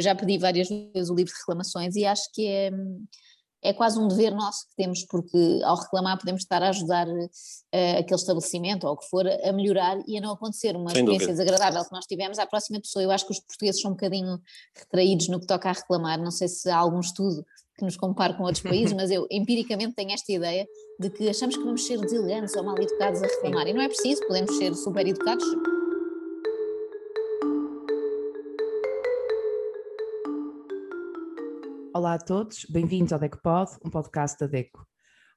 já pedi várias vezes o livro de reclamações e acho que é, é quase um dever nosso que temos, porque ao reclamar podemos estar a ajudar uh, aquele estabelecimento ou o que for a melhorar e a não acontecer uma Sem experiência dúvida. desagradável que nós tivemos à próxima pessoa. Eu acho que os portugueses são um bocadinho retraídos no que toca a reclamar, não sei se há algum estudo que nos compare com outros países, mas eu empiricamente tenho esta ideia de que achamos que vamos ser deselegantes ou mal educados a reclamar, e não é preciso, podemos ser super educados Olá a todos, bem-vindos ao DECOPOD, um podcast da DECO.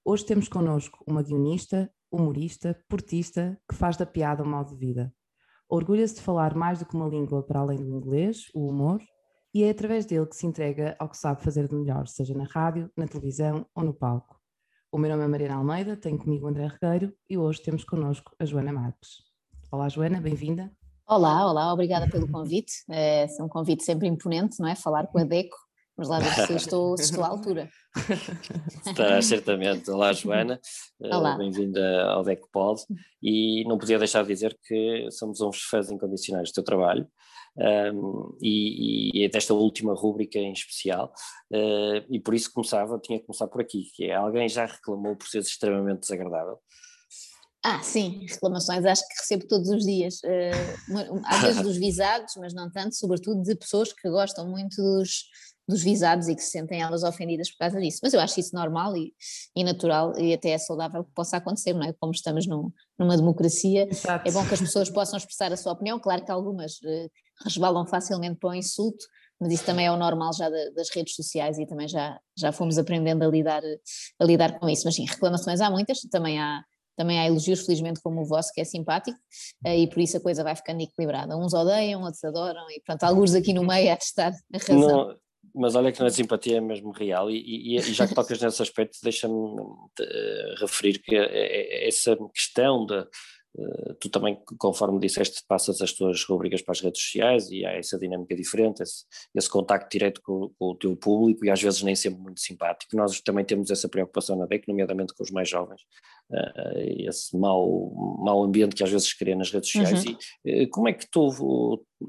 Hoje temos connosco uma guionista, humorista, portista, que faz da piada um modo de vida. Orgulha-se de falar mais do que uma língua para além do inglês, o humor, e é através dele que se entrega ao que sabe fazer de melhor, seja na rádio, na televisão ou no palco. O meu nome é Mariana Almeida, tenho comigo André Regueiro e hoje temos connosco a Joana Marques. Olá Joana, bem-vinda. Olá, olá, obrigada pelo convite. É um convite sempre imponente, não é? Falar com a DECO mas lá ver se estou, se estou à altura. Está certamente. Olá, Joana. Eh, Olá. Bem-vinda ao DECPOD. E não podia deixar de dizer que somos uns fãs incondicionais do teu trabalho. Um, e, e, é desta última rúbrica em especial, uh, e por isso começava, tinha que começar por aqui, que é alguém já reclamou por ser extremamente desagradável? Ah, sim, reclamações acho que recebo todos os dias, uh, às vezes dos visados, mas não tanto, sobretudo de pessoas que gostam muito dos, dos visados e que se sentem elas ofendidas por causa disso. Mas eu acho isso normal e, e natural e até é saudável que possa acontecer, não é? Como estamos num, numa democracia, Exato. é bom que as pessoas possam expressar a sua opinião. Claro que algumas uh, resvalam facilmente para o insulto, mas isso também é o normal já das redes sociais e também já, já fomos aprendendo a lidar, a lidar com isso. Mas sim, reclamações há muitas, também há também há elogios, felizmente, como o vosso, que é simpático, eh, e por isso a coisa vai ficando equilibrada. Uns odeiam, outros adoram, e pronto, alguns aqui no meio há de estar a razão. Não, mas olha que a simpatia é mesmo real, e, e, e já que tocas nesse aspecto, deixa-me uh, referir que essa questão de Uh, tu também, conforme disseste, passas as tuas rubricas para as redes sociais e há essa dinâmica diferente, esse, esse contacto direto com, com, o teu público e às vezes nem sempre muito simpático. Nós também temos essa preocupação na DEC, nomeadamente com os mais jovens, esse mau, mau ambiente que às vezes se cria nas redes sociais. Uhum. E, uh, como é que tu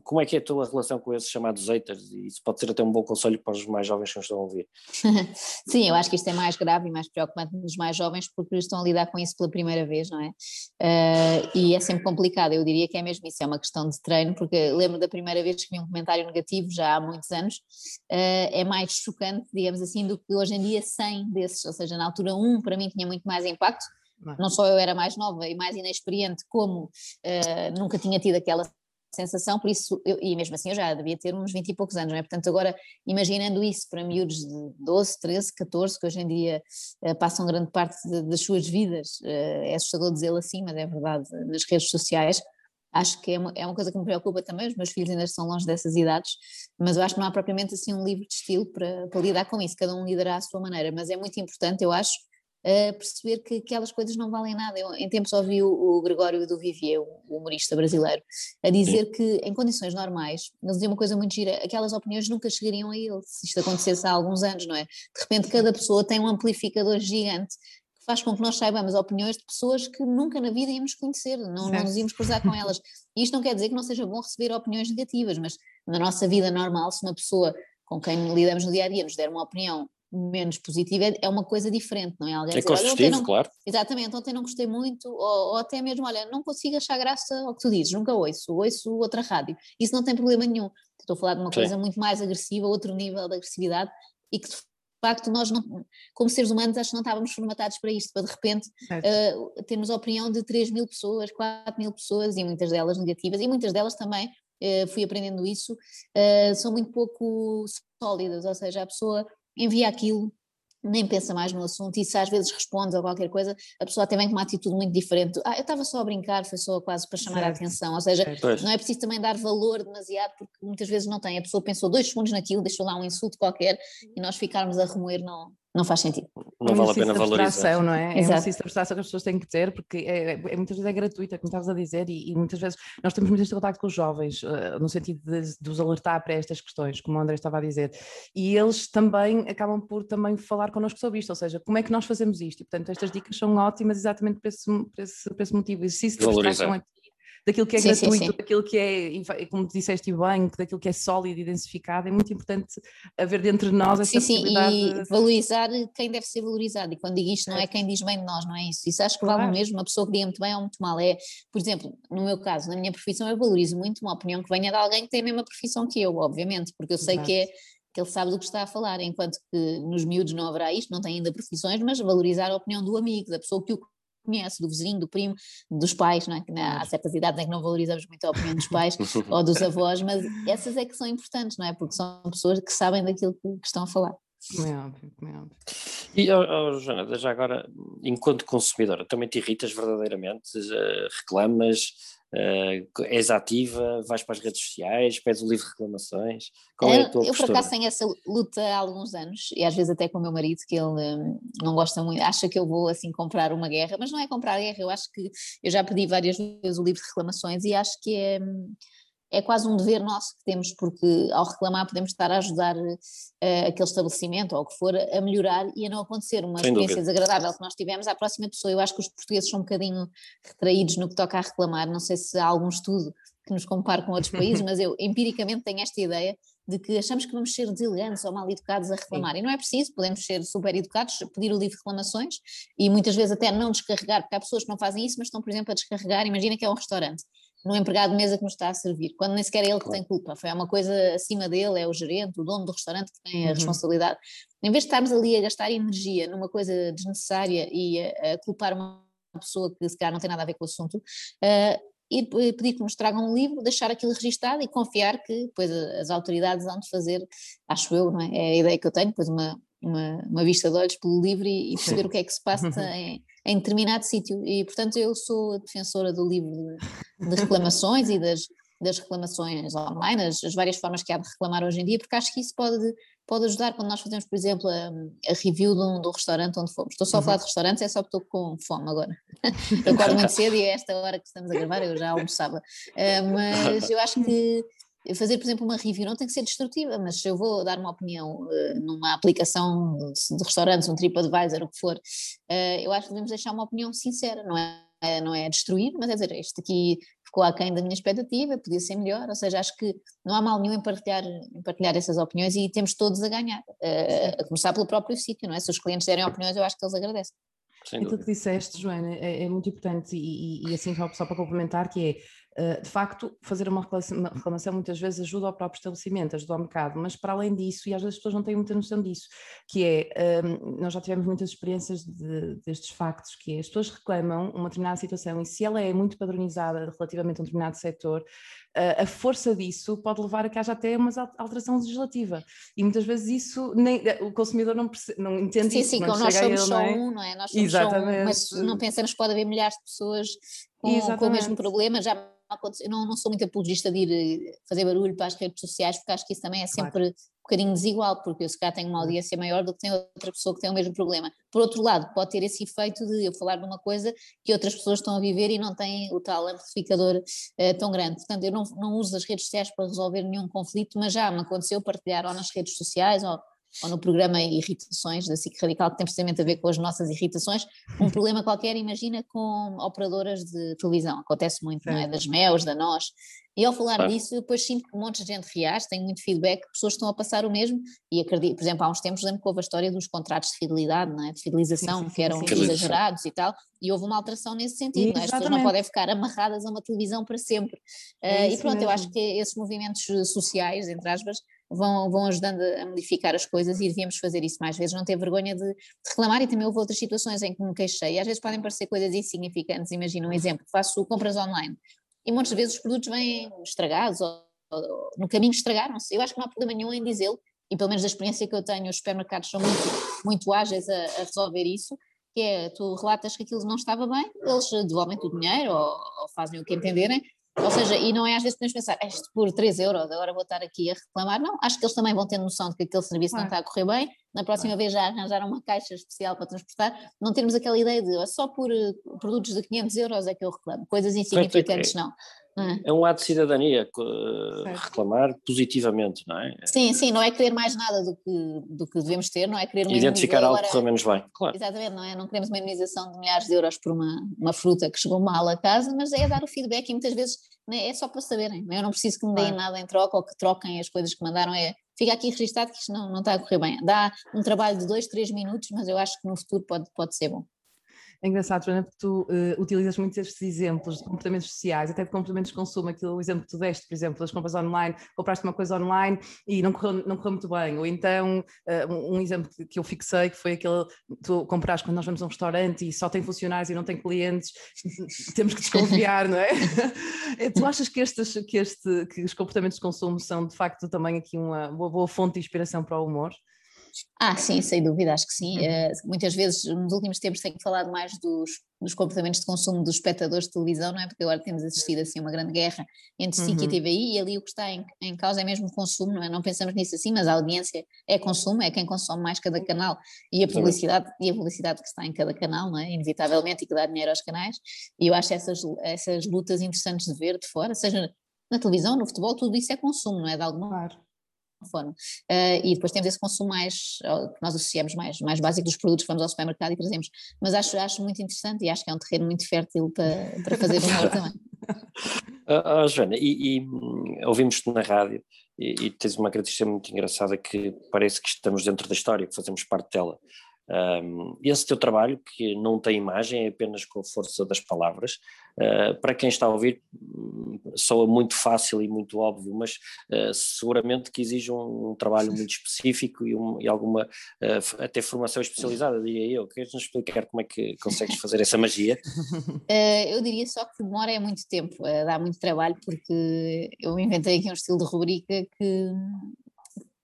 como é que é a tua relação com esses chamados haters? E isso pode ser até um bom conselho para os mais jovens que nos estão a ouvir. Sim, eu acho que isto é mais grave e mais preocupante nos mais jovens porque estão a lidar com isso pela primeira vez, não é? Uh, e é sempre complicado, eu diria que é mesmo isso, é uma questão de treino, porque lembro da primeira vez que vi um comentário negativo, já há muitos anos, uh, é mais chocante, digamos assim, do que hoje em dia 100 desses, ou seja, na altura um para mim tinha muito mais impacto, não só eu era mais nova e mais inexperiente, como uh, nunca tinha tido aquela sensação, por isso, eu, e mesmo assim eu já devia ter uns 20 e poucos anos, não é? Portanto, agora, imaginando isso para miúdos de 12, 13, 14, que hoje em dia uh, passam grande parte das suas vidas, uh, é assustador dizê-lo assim, mas é verdade, nas redes sociais, acho que é uma, é uma coisa que me preocupa também, os meus filhos ainda estão longe dessas idades, mas eu acho que não há propriamente assim um livro de estilo para, para lidar com isso, cada um lidará à sua maneira, mas é muito importante, eu acho, a perceber que aquelas coisas não valem nada. Eu, em tempos ouvi o, o Gregório do Vivier, o humorista brasileiro, a dizer Sim. que em condições normais, ele dizia uma coisa muito gira, aquelas opiniões nunca chegariam a ele, se isto acontecesse há alguns anos, não é? De repente cada pessoa tem um amplificador gigante que faz com que nós saibamos opiniões de pessoas que nunca na vida íamos conhecer, não, não nos íamos cruzar com elas. E isto não quer dizer que não seja bom receber opiniões negativas, mas na nossa vida normal, se uma pessoa com quem lidamos no dia a dia nos der uma opinião menos positiva é, é uma coisa diferente, não é? Alguém é dizer, construtivo, não, claro. Exatamente, ontem não gostei muito, ou, ou, até mesmo, olha, não consigo achar graça ao que tu dizes, nunca ouço, ouço outra rádio. Isso não tem problema nenhum. Estou a falar de uma Sim. coisa muito mais agressiva, outro nível de agressividade, e que de facto nós, não, como seres humanos, acho que não estávamos formatados para isto, para de repente uh, termos a opinião de 3 mil pessoas, 4 mil pessoas, e muitas delas negativas, e muitas delas também, uh, fui aprendendo isso, uh, são muito pouco sólidas, ou seja, a pessoa envia aquilo, nem pensa mais no assunto e se às vezes responde a qualquer coisa, a pessoa até vem com uma atitude muito diferente. Ah, eu estava só a brincar, foi só quase para chamar certo. a atenção. Ou seja, certo. não é preciso também dar valor demasiado, porque muitas vezes não tem. A pessoa pensou dois segundos naquilo, deixou lá um insulto qualquer e nós ficarmos a remoer não, não faz sentido. Não vale a pena valorizar. Não é? é um exercício de abstração que as pessoas têm que ter, porque é, é, muitas vezes é gratuita, como estavas a dizer, e, e, muitas vezes nós temos muito este contato com os jovens, uh, no sentido de, de, os alertar para estas questões, como o André estava a dizer, e eles também acabam por também falar connosco sobre isto, ou seja, como é que nós fazemos isto, e portanto estas dicas são ótimas exatamente por esse, por esse, por esse motivo, exercício de abstração aqui daquilo que é sim, gratuito, sim, sim. daquilo que é, como disseste bem, daquilo que é sólido e densificado, é muito importante haver dentro de nós essa sim, possibilidade. Sim, e valorizar quem deve ser valorizado, e quando digo isto não é quem diz bem de nós, não é isso, isso acho que claro. vale mesmo, uma pessoa que diga muito bem ou muito mal, é, por exemplo, no meu caso, na minha profissão eu valorizo muito uma opinião que venha de alguém que tem a mesma profissão que eu, obviamente, porque eu sei Exato. que é que ele sabe do que está a falar, enquanto que nos miúdos não haverá isto, não tem ainda profissões, mas valorizar a opinião do amigo, da pessoa que o conhece, do vizinho, do primo, dos pais, não é? Que há certas idades em que não valorizamos muito a opinião dos pais ou dos avós, mas essas é que são importantes, não é? Porque são pessoas que sabem daquilo que, estão a falar. É óbvio, é óbvio. E, oh, oh, Joana, já agora, enquanto consumidora, também te irritas verdadeiramente? Reclamas? Uh, és ativa, vais para as redes sociais, pedes o livro de reclamações? Qual é, a tua Eu por acaso tenho essa luta há alguns anos e às vezes até com o meu marido que ele um, não gosta muito, acha que eu vou assim comprar uma guerra, mas não é comprar guerra, eu acho que eu já pedi várias vezes o livro de reclamações e acho que é hum, é quase um dever nosso que temos, porque ao reclamar podemos estar a ajudar uh, aquele estabelecimento ou o que for a melhorar e a não acontecer uma Sem experiência dúvida. desagradável que nós tivemos à próxima pessoa. Eu acho que os portugueses são um bocadinho retraídos no que toca a reclamar, não sei se há algum estudo que nos compare com outros países, mas eu empiricamente tenho esta ideia de que achamos que vamos ser deselegantes ou mal educados a reclamar. Sim. E não é preciso, podemos ser super educados, pedir o livro de reclamações e muitas vezes até não descarregar, porque há pessoas que não fazem isso, mas estão, por exemplo, a descarregar. Imagina que é um restaurante no empregado de mesa que nos está a servir, quando nem sequer é ele que tem culpa, foi uma coisa acima dele, é o gerente, o dono do restaurante que tem a uhum. responsabilidade. Em vez de estarmos ali a gastar energia numa coisa desnecessária e a, a culpar uma pessoa que se calhar não tem nada a ver com o assunto, uh, e pedir que nos tragam um livro, deixar aquilo registado e confiar que depois as autoridades vão de fazer, acho eu, não é? É a ideia que eu tenho, depois uma, uma, uma vista de olhos pelo livro e, e perceber o que é que se passa em, em determinado sítio. E, portanto, eu sou defensora do livro de, de reclamações e das, das reclamações online, as, as, várias formas que há de reclamar hoje em dia, porque acho que isso pode, pode ajudar quando nós fazemos, por exemplo, a, a review de um, do restaurante onde fomos. Estou só a falar de restaurantes, é só porque estou com fome agora. eu acordo muito cedo e a esta hora que estamos a gravar eu já almoçava. Uh, mas eu acho que fazer, por exemplo, uma review não tem que ser destrutiva, mas se eu vou dar uma opinião uh, numa aplicação de, de, restaurantes, um TripAdvisor, o que for, uh, eu acho que devemos deixar uma opinião sincera, não é, não é destruir, mas é dizer, isto aqui ficou aquém da minha expectativa, podia ser melhor, ou seja, acho que não há mal nenhum em partilhar, em partilhar essas opiniões e temos todos a ganhar, uh, a começar pelo próprio sítio, não é? Se os clientes derem opiniões, eu acho que eles agradecem. Aquilo que disseste, Joana, é, é muito importante e, e, e assim só para complementar, que é eh, de facto, fazer uma reclamação muitas vezes ajuda ao próprio estabelecimento, ajuda ao mercado, mas para além disso, e às vezes as pessoas não têm muita noção disso, que é, ehm, nós já tivemos muitas experiências de, destes factos, que é, as pessoas reclamam uma determinada situação e se ela é muito padronizada relativamente a um determinado setor, uh, a força disso pode levar a que haja até uma alteração legislativa. E muitas vezes isso nem, eh, o consumidor não, percebe, não entende sim, isso. Sim, sim, nós somos ele, só não é? um, não é? Nós somos Exatamente. só um, mas não pensamos que pode haver milhares de pessoas com, com o mesmo problema, já eu não, não sou muito apologista de ir eh, fazer barulho para as redes sociais, porque acho que isso também é sempre claro. um bocadinho desigual, porque eu se calhar tenho uma audiência maior do que tem outra pessoa que tem o mesmo problema. Por outro lado, pode ter esse efeito de eu falar de uma coisa que outras pessoas estão a viver e não têm o tal amplificador uh, tão grande. Portanto, eu não, não uso as redes sociais para resolver nenhum conflito, mas já me aconteceu partilhar ou nas redes sociais ou ou no programa Irritações da SIC Radical, que tem precisamente a ver com as nossas irritações, um problema qualquer, imagina com operadoras de televisão, acontece muito, não é? Das MEOS, da NOS, e ao falar claro. disso, depois sinto que um monte de gente reage, tenho muito feedback, pessoas estão a passar o mesmo, e acredito, por exemplo, há uns tempos lembro que houve a história dos contratos de fidelidade, não é? De fidelização, sim, sim, que eram sim, exagerados e tal, e houve uma alteração nesse sentido, não é? As pessoas não podem ficar amarradas a uma televisão para sempre. É uh, e pronto, mesmo. eu acho que esses movimentos sociais, entre aspas, vão, vão ajudando a modificar as coisas e devíamos fazer isso mais vezes, não ter vergonha de, de, reclamar e também houve outras situações em que me queixei, às vezes podem parecer coisas insignificantes, imagina um exemplo, faço compras online e muitas vezes os produtos vêm estragados ou, ou no caminho estragaram-se, eu acho que não há problema nenhum em dizê-lo e pelo menos da experiência que eu tenho, os supermercados são muito, muito ágeis a, a resolver isso, que é, tu relatas que aquilo não estava bem, eles devolvem-te o dinheiro ou, ou, fazem o que entenderem, ou seja, e não é às vezes podemos pensar, isto por 3 euros, agora vou estar aqui a reclamar. Não, acho que eles também vão ter noção de que aquele serviço não está a correr bem. Na próxima vez já arranjaram uma caixa especial para transportar. Não termos aquela ideia de só por uh, produtos de 500 euros é que eu reclamo. Coisas insignificantes, não. É um ato de cidadania uh, reclamar positivamente, não é? Sim, sim, não é querer mais nada do que, do que devemos ter, não é querer uma Identificar algo que correu menos bem, claro. Exatamente, não é? Não queremos uma imunização de milhares de euros por uma, uma fruta que chegou mal a casa, mas é dar o feedback e muitas vezes né, é só para saberem. É? Eu não preciso que me deem claro. nada em troca ou que troquem as coisas que mandaram, é fica aqui registado que isto não, não está a correr bem. Dá um trabalho de dois, três minutos, mas eu acho que no futuro pode, pode ser bom. É engraçado, Joana, porque tu uh, utilizas muitos estes exemplos de comportamentos sociais, até de comportamentos de consumo, aquele exemplo que tu deste, por exemplo, das compras online, compraste uma coisa online e não correu, não correu muito bem, ou então uh, um exemplo que eu fixei, que foi aquele, tu compraste quando nós vamos a um restaurante e só tem funcionários e não tem clientes, temos que desconfiar, não é? Eh, tu achas que, estes, que, este, que os comportamentos de consumo são de facto também aqui uma, uma boa fonte de inspiração para o humor? Ah, sim, sem dúvida, acho que sim. Uh, muitas vezes, nos últimos tempos, tenho falado mais dos, dos comportamentos de consumo dos espectadores de televisão, não é? Porque agora temos assistido assim a uma grande guerra entre SIC uhum. e TVI e ali o que está em, em causa é mesmo o consumo, não é? Não pensamos nisso assim, mas a audiência é consumo, é quem consome mais cada canal e a publicidade, e a publicidade que está em cada canal, não é? Inevitavelmente e que dá dinheiro aos canais. E eu acho essas, essas lutas interessantes de ver de fora, seja na televisão, no futebol, tudo isso é consumo, não é? De alguma claro forma. Uh, e depois temos esse consumo mais, que nós associamos mais, mais básico dos produtos que vamos ao supermercado e trazemos. Mas acho, acho muito interessante e acho que é um terreno muito fértil para, para fazer humor também. Uh, Joana, e, e hum, ouvimos-te na rádio e, e, tens uma característica muito engraçada que parece que estamos dentro da história, que fazemos parte dela. Um, esse teu trabalho, que não tem imagem, é apenas com a força das palavras, uh, para quem está a ouvir, soa muito fácil e muito óbvio, mas uh, seguramente que exige um, um trabalho muito específico e, um, e alguma, uh, até formação especializada, diria eu. Queres nos explicar como é que consegues fazer essa magia? eu diria só que demora é muito tempo, dá muito trabalho, porque eu inventei aqui um estilo de rubrica que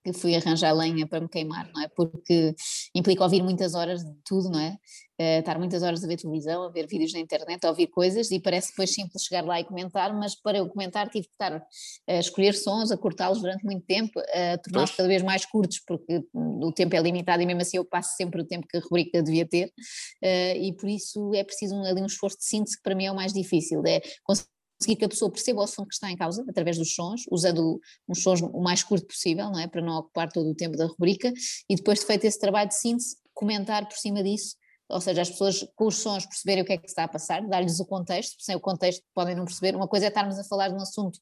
que fui arranjar lenha para me queimar, não é? Porque implica ouvir muitas horas de tudo, não é? Uh, estar muitas horas a ver televisão, a ver vídeos na internet, a ouvir coisas e parece depois simples chegar lá e comentar, mas para eu comentar tive que estar a escolher sons, a cortá-los durante muito tempo, a torná-los cada vez mais curtos, porque o tempo é limitado e mesmo assim eu passo sempre o tempo que a rubrica devia ter, uh, e por isso é preciso um, ali um esforço de síntese que para mim é o mais difícil, é conseguir conseguir que a pessoa perceba o som que está em causa, através dos sons, usando uns sons o mais curto possível, não é? Para não ocupar todo o tempo da rubrica, e depois de feito esse trabalho de síntese, comentar por cima disso, ou seja, as pessoas com os sons perceberem o que é que está a passar, dar-lhes o contexto, sem o contexto podem não perceber. Uma coisa é estarmos a falar de um assunto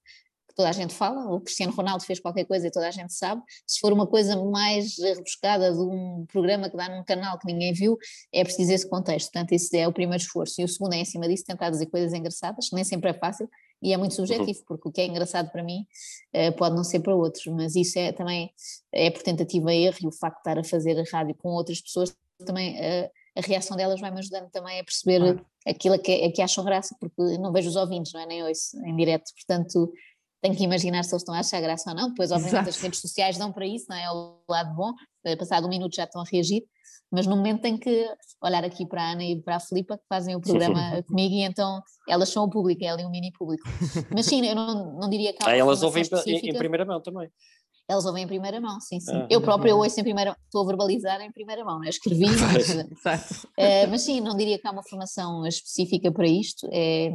toda a gente fala, o Cristiano Ronaldo fez qualquer coisa e toda a gente sabe. Se for uma coisa mais rebuscada de um programa que dá num canal que ninguém viu, é preciso esse contexto. Portanto, esse é o primeiro esforço. E o segundo é, em cima disso, tentar dizer coisas engraçadas, que nem sempre é fácil e é muito uhum. subjetivo, porque o que é engraçado para mim uh, pode não ser para outros, mas isso é também é por tentativa e erro e o facto de estar a fazer a rádio com outras pessoas também. Uh, a reação delas vai-me ajudando também a perceber claro. aquilo que, a que acham graça, porque não vejo os ouvintes, não é? Nem ouço em direto, portanto tenho que imaginar se eles estão a achar graça ou não, depois obviamente Exato. as redes sociais dão para isso, não é? É o lado bom, eh, passado um minuto já estão a reagir, mas no momento tenho que olhar aqui para a Ana e para a Filipa que fazem o programa comigo e então elas são o público, é ali um mini público. Mas sim, eu não, não diria que há ah, elas ouvem em, em primeira mão também elas ouvem em primeira mão, sim, sim. Ah, eu própria ouço em primeira estou a verbalizar em primeira mão, né? escrevi, mas, é, mas sim, não diria que há uma formação específica para isto, é,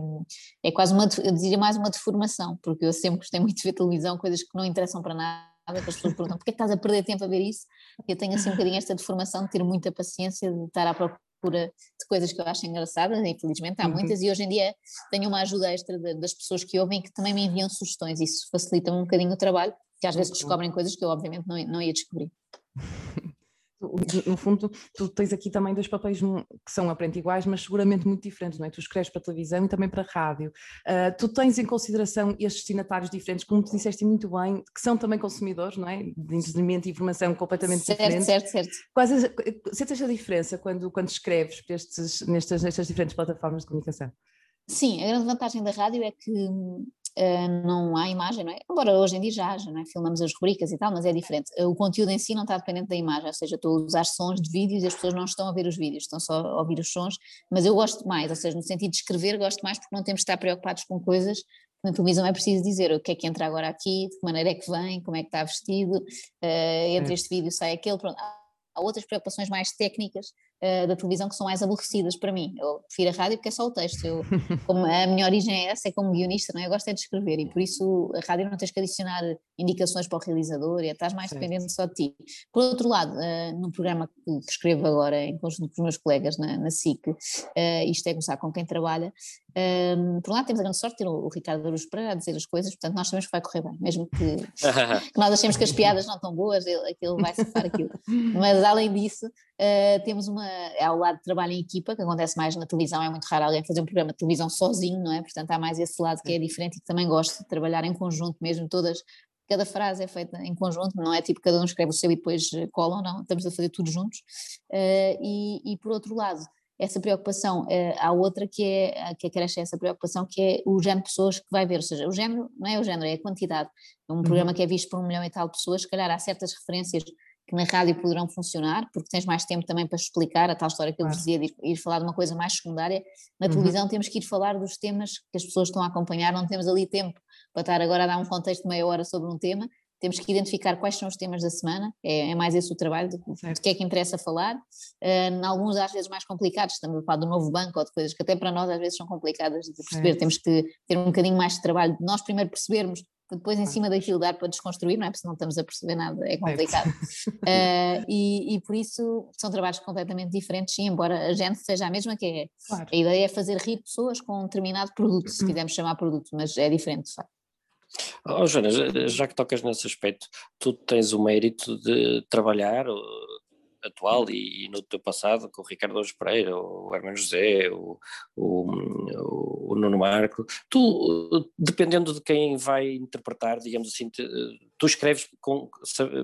é quase uma, eu diria mais uma deformação, porque eu sempre gostei muito de ver televisão, coisas que não interessam para nada, que as pessoas perguntam, porquê é que estás a perder tempo a ver isso? Eu tenho assim um bocadinho esta deformação de ter muita paciência, de estar à procura de coisas que eu acho engraçadas, infelizmente há uhum. muitas, e hoje em dia tenho uma ajuda extra de, das pessoas que ouvem que também me enviam sugestões, isso facilita um bocadinho o trabalho, que às vezes descobrem coisas que eu obviamente não, não ia descobrir. no fundo, tu tens aqui também dois papéis que são aparentemente iguais, mas seguramente muito diferentes, não é? Tu escreves para televisão e também para rádio. Uh, tu tens em consideração estes destinatários diferentes, como tu disseste muito bem, que são também consumidores, não é? De entretenimento e informação completamente certo, diferentes. Certo, certo, Quais as, sentes a diferença quando, quando escreves estes, nestas, nestas diferentes plataformas de comunicação? Sim, a grande vantagem da rádio é que uh, não há imagem, não é? Embora hoje em dia já haja, não é? Filmamos as rubricas e tal, mas é diferente. O conteúdo em si não está dependente da imagem, ou seja, estou a usar sons de vídeos e as pessoas não estão a ver os vídeos, estão só a ouvir os sons, mas eu gosto mais, ou seja, no sentido de escrever, gosto mais porque não temos de estar preocupados com coisas na televisão é preciso dizer o que é que entra agora aqui, de que maneira é que vem, como é que está vestido, uh, entre este vídeo sai aquele, pronto. Há outras preocupações mais técnicas uh, da televisão que são mais aborrecidas para mim. Eu prefiro a rádio porque é só o texto. Eu, como a minha origem é essa, é como guionista, não é? Eu gosto é de escrever e por isso a rádio não tens que adicionar indicações para o realizador e estás mais dependente só de ti. Por outro lado, uh, no programa que, que, escrevo agora em conjunto com os meus colegas na, na SIC, uh, isto é começar com quem trabalha, um, por um lado temos a grande sorte de ter o, o Ricardo Aruz para dizer as coisas, portanto nós sabemos que vai correr bem, mesmo que, que nós achemos que as piadas não estão boas, ele, aquilo vai safar aquilo. Mas além disso, uh, temos uma, é ao lado de trabalho em equipa, que acontece mais na televisão, é muito raro alguém fazer um programa de televisão sozinho, não é? Portanto há mais esse lado que é diferente e que também gosto de trabalhar em conjunto mesmo, todas cada frase é feita em conjunto, não é tipo cada um escreve o seu e depois colam, não, estamos a fazer tudo juntos. Uh, e, e, por outro lado, essa preocupação, uh, há outra que é, que acresce essa preocupação, que é o género de pessoas que vai ver, ou seja, o género não é o género, é a quantidade. É um uhum. programa que é visto por um milhão e tal de pessoas, se calhar há certas referências que na rádio poderão funcionar, porque tens mais tempo também para explicar a tal história que eu dizia de ir, ir, falar de uma coisa mais secundária. Na uhum. televisão temos que ir falar dos temas que as pessoas estão a acompanhar, não temos ali tempo para estar agora a dar um contexto de meia hora sobre um tema, temos que identificar quais são os temas da semana, é, é mais esse o trabalho, de, de, que é que interessa falar. Uh, alguns às vezes mais complicados, estamos a falar do novo banco ou de coisas que até para nós às vezes são complicadas de perceber, certo. temos que ter um bocadinho mais de trabalho de nós primeiro percebermos depois em cima daquilo dar para desconstruir, não é? Porque não estamos a perceber nada, é complicado. uh, e, e, por isso são trabalhos completamente diferentes, sim, embora a gente seja a mesma que é. Claro. A ideia é fazer rir pessoas com um determinado produto, se quisermos chamar produto, mas é diferente, de facto. Oh, Joana, já que tocas nesse aspecto, tu tens o mérito de trabalhar atual e, e, no teu passado com o Ricardo Alves Pereira, o Hermano José, o, o, Nuno Marco, tu, dependendo de quem vai interpretar, digamos assim, tu escreves com,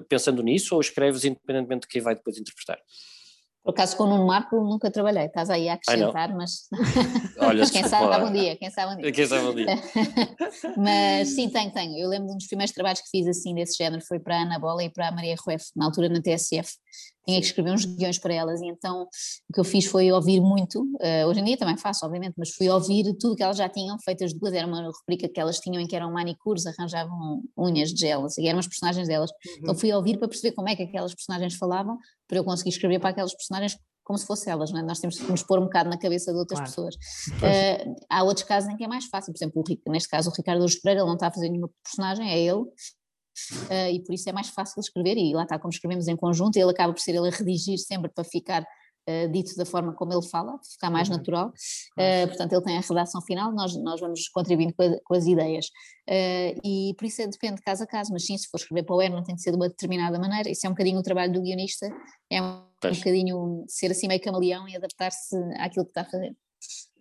pensando nisso ou escreves independentemente de quem vai depois interpretar? Por acaso com o Nuno Marco nunca trabalhei, estás aí a acrescentar, mas Olha, quem sabe um dia, quem sabe um dia. Quem sabe um dia. mas sim, tenho, tenho. Eu lembro de um dos primeiros trabalhos que fiz assim desse género foi para a Ana Bola e para a Maria Rueff, na altura na TSF tinha que escrever uns guiões para elas e então o que eu fiz foi ouvir muito, uh, hoje em dia também faço obviamente, mas fui ouvir tudo que elas já tinham feito as duas, era uma rubrica que elas tinham em que eram manicures, arranjavam unhas de gel, e eram as personagens delas, uhum. então fui ouvir para perceber como é que aquelas personagens falavam, para eu conseguir escrever para aquelas personagens como se fossem elas, não é? nós temos que nos pôr um bocado na cabeça de outras claro. pessoas. Uh, há outros casos em que é mais fácil, por exemplo, o, neste caso o Ricardo Luz Pereira, ele não está a fazer nenhuma personagem, é ele, uh, e por isso é mais fácil escrever, e lá está como escrevemos em conjunto, ele acaba por ser ele a redigir sempre para ficar uh, dito da forma como ele fala, ficar mais uhum. natural, uh, portanto ele tem a redação final, nós, nós vamos contribuindo com, a, com as ideias, e por isso é, depende de caso a caso, mas sim, se for escrever para o não tem de ser de uma determinada maneira, isso é um bocadinho o trabalho do guionista, é um, um bocadinho ser assim meio camaleão e adaptar-se àquilo que está a fazer.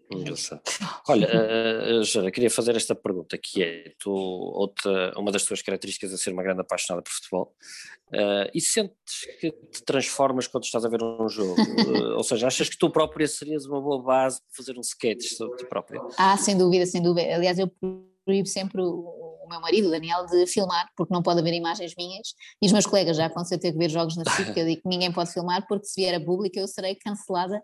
Engraçado. Olha, uh, Jana, queria fazer esta pergunta, que é, tu, outra, uma das tuas características é ser uma grande apaixonada por futebol, uh, e sentes que te transformas quando estás a ver um jogo? uh, ou seja, achas que tu própria serias uma boa base para fazer um sketch sobre ti própria? Ah, sem dúvida, sem dúvida. Aliás, eu proíbo sempre o, o meu marido, o Daniel, de filmar, porque não pode haver imagens minhas, e os meus colegas já aconteceu ter que ver jogos na eu digo que ninguém pode filmar, porque se vier a público eu serei cancelada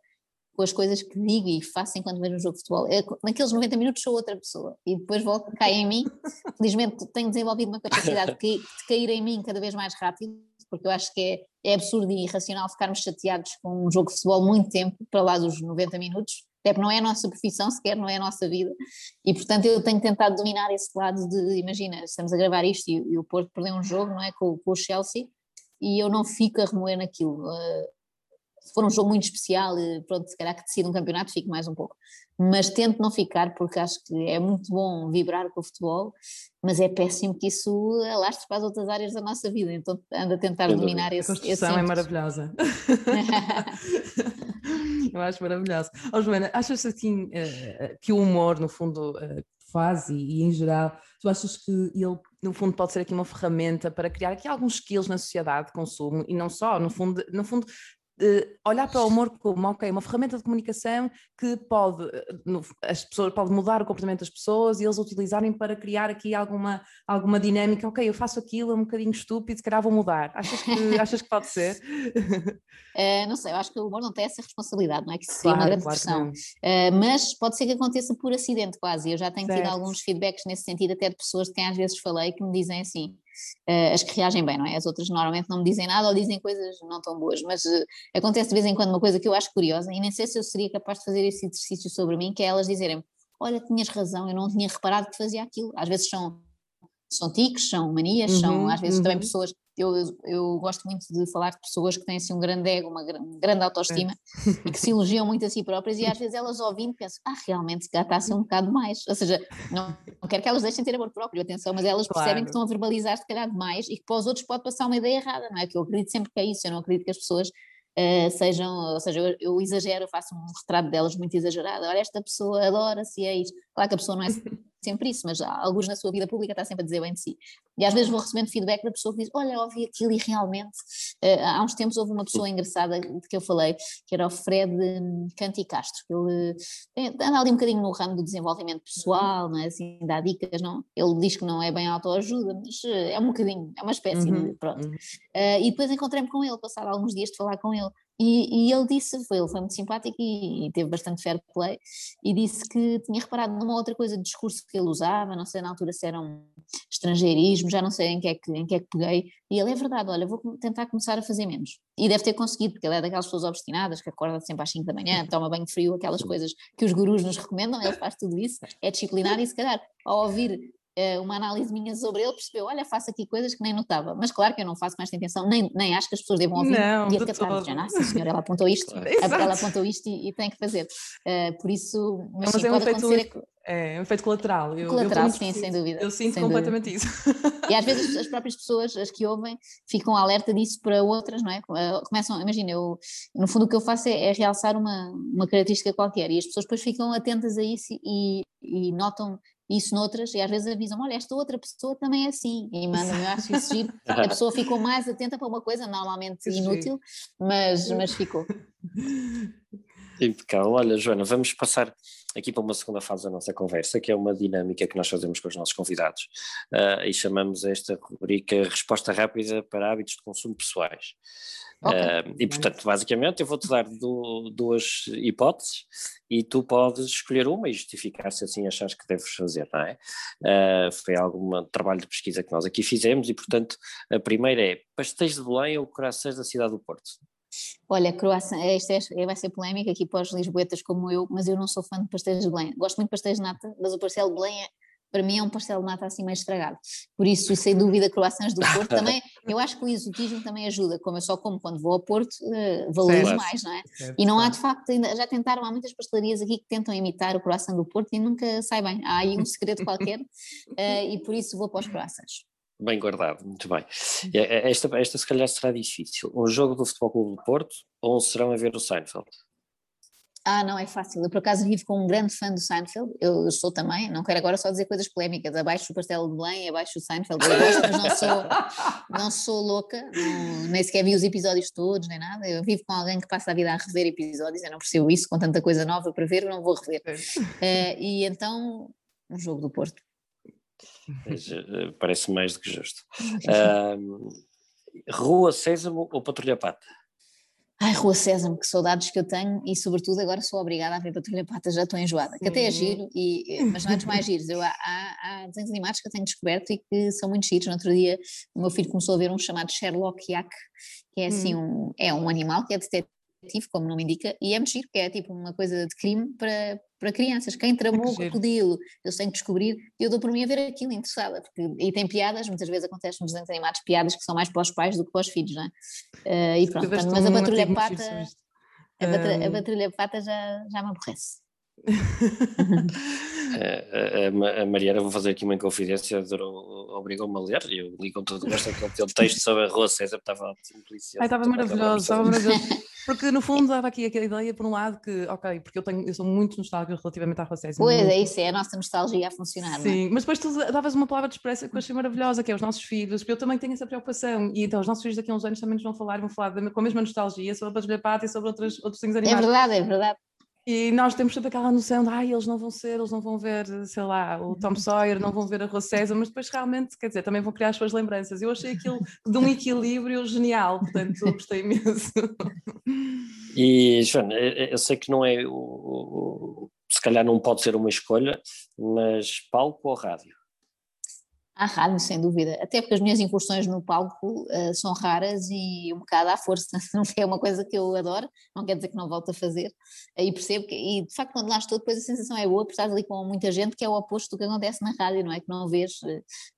com as coisas que digo e faço enquanto vejo um jogo de futebol. É, naqueles 90 minutos sou outra pessoa e depois volto, cai em mim. Felizmente tenho desenvolvido uma capacidade de, de cair em mim cada vez mais rápido, porque eu acho que é, é absurdo e irracional ficarmos chateados com um jogo de futebol muito tempo, para lá dos 90 minutos, até porque não é a nossa profissão sequer, não é a nossa vida, e portanto eu tenho tentado dominar esse lado de, imagina, estamos a gravar isto e, e o Porto perdeu um jogo, não é, com, com o Chelsea, e eu não fico a remoer naquilo, uh, se for um jogo muito especial, pronto, se calhar que decide um campeonato, fico mais um pouco. Mas tento não ficar, porque acho que é muito bom vibrar com o futebol, mas é péssimo que isso alastre para as outras áreas da nossa vida, então ando a tentar dominar esse. A construção é maravilhosa. Eu acho maravilhosa. Oh, Joana, achas assim uh, que o humor, no fundo, faz e, e, em geral, tu achas que ele, no fundo, pode ser aqui uma ferramenta para criar aqui alguns skills na sociedade de consumo e não só, no fundo, no fundo olhar para o humor como ok, uma ferramenta de comunicação que pode, eh, as pessoas, pode mudar o comportamento das pessoas e eles utilizarem para criar aqui alguma, alguma dinâmica, ok, eu faço aquilo, é um bocadinho estúpido, se calhar vou mudar. Achas que, achas que pode ser? Uh, não sei, eu acho que o humor não tem essa responsabilidade, não é? Que seria claro, uma grande claro pressão. Uh, mas pode ser que aconteça por acidente quase. Eu já tenho certo. tido alguns feedbacks nesse sentido, até de pessoas de quem às vezes falei, que me dizem assim as que reagem bem, não é? As outras normalmente não me dizem nada ou dizem coisas não tão boas, mas uh, acontece de vez em quando uma coisa que eu acho curiosa e nem sei se eu seria capaz de fazer esse exercício sobre mim, que é elas dizerem olha, tinhas razão, eu não tinha reparado que fazia aquilo. Às vezes são, são tiques, são manias, uhum, são às vezes uhum. também pessoas eu, eu gosto muito de falar de pessoas que têm assim um grande ego, uma grande autoestima é. e que se elogiam muito a si próprias e às vezes elas ouvindo pensam, ah, realmente se ser um bocado mais. Ou seja, não, não quero que elas deixem ter amor próprio, atenção, mas elas claro. percebem que estão a verbalizar se calhar demais e que para os outros pode passar uma ideia errada, não é? Que eu acredito sempre que é isso, eu não acredito que as pessoas Uh, sejam, ou seja, eu, eu, exagero, faço um retrato delas muito exagerado. Olha, esta pessoa adora-se, é isto. Claro que a pessoa não é sempre isso, mas alguns na sua vida pública está sempre a dizer bem de si. E às vezes vou recebendo feedback da pessoa que diz: Olha, ouvi aquilo e realmente. Uh, há uns tempos houve uma pessoa engraçada de que eu falei, que era o Fred Canti Castro. Ele anda ali um bocadinho no ramo do desenvolvimento pessoal, não é? assim, dá dicas, não? Ele diz que não é bem autoajuda, mas é um bocadinho, é uma espécie uhum, de. Pronto. Uhum. Uh, e depois encontrei-me com ele, passado alguns dias de falar com ele. E, e, ele disse, foi, ele foi muito simpático e, e, teve bastante fair play, e disse que tinha reparado numa outra coisa de discurso que ele usava, não sei na altura se era um estrangeirismo, já não sei em que é que, em que, é que peguei, e ele é verdade, olha, vou tentar começar a fazer menos. E deve ter conseguido, porque ele é daquelas pessoas obstinadas que acorda sempre às 5 da manhã, toma banho frio, aquelas coisas que os gurus nos recomendam, ele faz tudo isso, é disciplinado e se calhar ao ouvir uma análise minha sobre ele, percebeu, olha, faço aqui coisas que nem notava, mas claro que eu não faço com esta intenção, nem, nem acho que as pessoas devam ouvir não, e acatar, já, nossa senhora, ela apontou isto, ela apontou isto e, e tem que fazer, uh, por isso, mas, mas sim, é pode acontecer... É, é um efeito colateral. Eu, colateral, eu sim, sem dúvida. Eu sinto completamente dúvida. isso. E às vezes as próprias pessoas, as que ouvem, ficam alerta disso para outras, não é? Eh, começam, imagina, eu, no fundo o que eu faço é, é, realçar uma, uma característica qualquer e as pessoas depois ficam atentas a isso e, e notam isso noutras, e às vezes avisam, olha, esta outra pessoa também é assim, e mandam-me, eu acho isso giro, a pessoa ficou mais atenta para uma coisa normalmente inútil, mas, mas ficou. Impecável. Olha, Joana, vamos passar aqui para uma segunda fase da nossa conversa, que é uma dinâmica que nós fazemos com os nossos convidados, uh, e chamamos esta rubrica Resposta Rápida para Hábitos de Consumo Pessoais. Okay. Uh, e portanto, basicamente, eu vou-te dar do, duas hipóteses e tu podes escolher uma e justificar se assim achas que deves fazer, não é? Uh, foi algum trabalho de pesquisa que nós aqui fizemos e, portanto, a primeira é pastéis de Belém ou corações da cidade do Porto? Olha, croissant, esta é, vai ser polémica aqui para os lisboetas como eu, mas eu não sou fã de pastéis de Belém. Gosto muito de pastéis de nata, mas o pastel de Belém é, para mim é um pastel de nata assim meio estragado. Por isso, sem dúvida, croissants do Porto também, eu acho que o exotismo também ajuda, como eu só como quando vou ao Porto, uh, valorizo mais, não é? é e não há de facto, ainda, já tentaram, há muitas pastelarias aqui que tentam imitar o croissant do Porto e nunca sai bem, há aí um segredo qualquer uh, e por isso vou para os croissants. Bem guardado, muito bem. É, esta, esta se calhar será difícil. Um jogo do Futebol Clube do Porto ou um serão a ver o Seinfeld? Ah, não é fácil. Eu por acaso vivo com um grande fã do Seinfeld. Eu sou também, não quero agora só dizer coisas polémicas. Abaixo o Pastel de Belém, abaixo o Seinfeld. Eu gosto, mas não sou, não sou louca, não, nem sequer vi os episódios todos, nem nada. Eu vivo com alguém que passa a vida a rever episódios. Eu não percebo isso, com tanta coisa nova para ver, não vou rever. Uh, e então, um jogo do Porto. Eh, parece mais do que justo. Uh, Rua Sésamo ou Patrulha Pata? Ai, Rua Sésamo, que saudades que eu tenho e sobretudo agora sou obrigada a ver Patrulha Pata, já estou enjoada, que até é giro, e, mas não é dos mais giros, eu, há, há, desenhos animados que eu tenho descoberto e que são muito giros, no outro dia o meu filho começou a ver um chamado Sherlock Yak, que é assim hum. um, é um animal que é detetive como o nome indica, e é muito giro, que é tipo uma coisa de crime para, para crianças. Quem tramou o crocodilo, eu tenho que descobrir, eu dou por mim a ver aquilo interessada, porque, e tem piadas, muitas vezes acontece nos desenhos animados piadas que são mais para os pais do que para os filhos, não é? Uh, e pronto, mas a patrulha pata, a, patrulha, a patrulha pata já, já me aborrece. a, a, Mariana, vou fazer aqui uma confidência, obrigou-me a ler, e eu li com todo o gosto aquele texto sobre a Rua César, estava delicioso. Estava maravilhoso, estava maravilhoso. Porque no fundo dava aqui aquela ideia, por um lado, que, ok, porque eu, tenho, eu sou muito nostálgica relativamente à Rua César. Pois, muito... é isso, é a nossa nostalgia a funcionar. É? Sim, é? mas depois tu davas uma palavra de expressa que eu achei maravilhosa, que é os nossos filhos, porque eu também tenho essa preocupação, e então os nossos filhos daqui a uns anos também nos vão falar, vão falar com a mesma nostalgia sobre a Patrulha Pata e sobre outros, outros things animados. É verdade, é verdade. E nós temos sempre aquela noção de, ai, eles não vão ser, eles não vão ver, sei lá, o Tom Sawyer, não vão ver a Rua César, mas depois realmente, quer dizer, também vão criar as suas lembranças. Eu achei aquilo de um equilíbrio genial, portanto, gostei imenso. E, Joana, eu sei que não é, o, se calhar não pode ser uma escolha, mas palco ou rádio? Há rádio, sem dúvida, até porque as minhas incursões no palco uh, são raras e um bocado à força, é uma coisa que eu adoro, não quer dizer que não volto a fazer, e percebo que, e de facto quando lá estou depois a sensação é boa, porque estás ali com muita gente que é o oposto do que acontece na rádio, não é? Que não vês,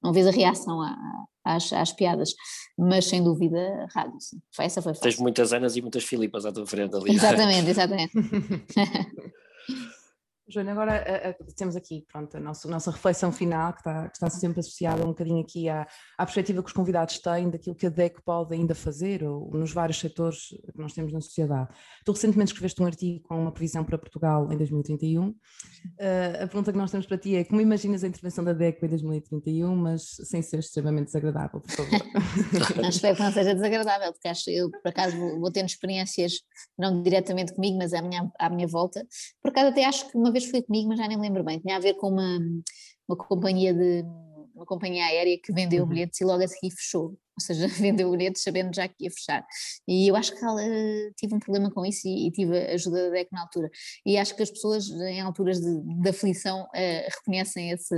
não vês a reação à, às, às piadas, mas sem dúvida rádio, sim. Essa foi fácil. Tens muitas Anas e muitas Filipas à tua frente ali. Exatamente, exatamente. Joana, agora a, a, temos aqui pronto, a nossa, nossa reflexão final, que está, que está, sempre associada um bocadinho aqui à, à perspectiva que os convidados têm daquilo que a DEC pode ainda fazer, ou nos vários setores que nós temos na sociedade. Tu recentemente escreveste um artigo com uma previsão para Portugal em 2031. Uh, eh, a pergunta que nós temos para ti é como imaginas a intervenção da DEC em 2031, mas sem ser extremamente desagradável, por favor. espero que não seja desagradável, porque acho eu, por acaso, vou, vou tendo experiências, não diretamente comigo, mas à minha, à minha volta. Por acaso até acho que uma vez foi comigo, mas já nem me lembro bem. Tinha a ver com uma, uma companhia de uma companhia aérea que vendeu uhum. bilhetes e logo a seguir fechou ou seja, vendeu bilhetes sabendo já que ia fechar. E eu acho que ela, tive um problema com isso e, e, tive a ajuda da DEC na altura. E acho que as pessoas, em alturas de, de aflição, uh, reconhecem esse,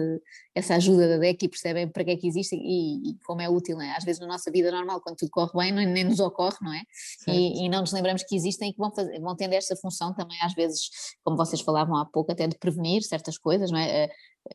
essa ajuda da DEC e percebem para que é que existe e, e como é útil. É? Às vezes, na nossa vida normal, quando tudo corre bem, nem, nem nos ocorre, não é? E, e, não nos lembramos que existem e que vão, fazer, vão tendo esta função também, às vezes, como vocês falavam há pouco, até de prevenir certas coisas, não é? a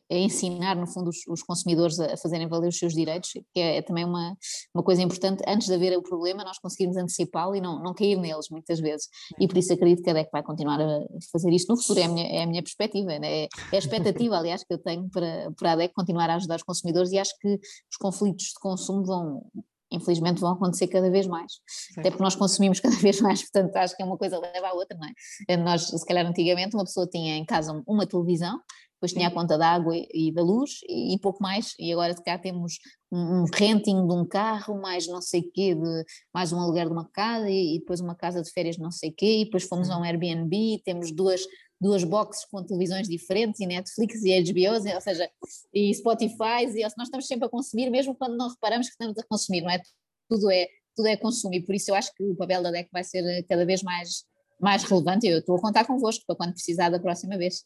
ensinar, no fundo, os, os, consumidores a fazerem valer os seus direitos, que é, é, também uma, uma coisa importante, antes de haver o problema, nós conseguirmos antecipá-lo e não, não cair neles, muitas vezes. E por isso acredito que a DEC vai continuar a fazer isto no futuro, é a minha, é a minha perspectiva, né? é, é a expectativa, aliás, que eu tenho para, para a DEC continuar a ajudar os consumidores e acho que os conflitos de consumo vão, infelizmente vão acontecer cada vez mais, Sim. até porque nós consumimos cada vez mais, portanto acho que é uma coisa leva à outra, não é? Nós, se calhar antigamente uma pessoa tinha em casa uma televisão, depois tinha a conta da água e da luz e, pouco mais, e agora de cá temos um, um renting de um carro, mais não sei quê, de, mais um aluguer de uma casa e, e depois uma casa de férias não sei quê, e depois fomos a um Airbnb, temos duas, duas boxes com televisões diferentes e Netflix e HBO, ou seja, e Spotify, e nós estamos sempre a consumir, mesmo quando não reparamos que estamos a consumir, não é? Tudo é, tudo é consumo. E por isso eu acho que o papel da DEC vai ser cada vez mais mais relevante. Eu estou a contar convosco para quando precisar da próxima vez.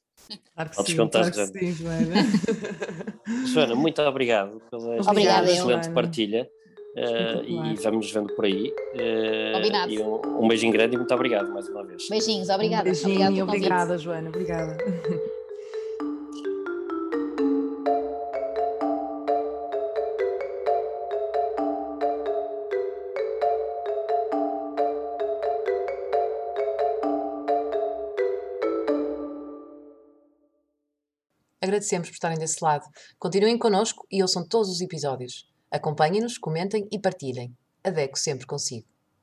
Claro que Podes sim, contar, claro Joana. Sim, Joana. Joana, muito obrigado pela Obrigada, excelente eu. partilha. Uh, e vamos nos vendo por aí. Uh, E um, um, beijinho grande e muito obrigado mais uma vez. Beijinhos, obrigada. Um beijinho, obrigada, Joana, obrigada. Agradecemos por estarem desse lado. Continuem connosco e ouçam todos os episódios. Acompanhem-nos, comentem e partilhem. Adeco sempre consigo.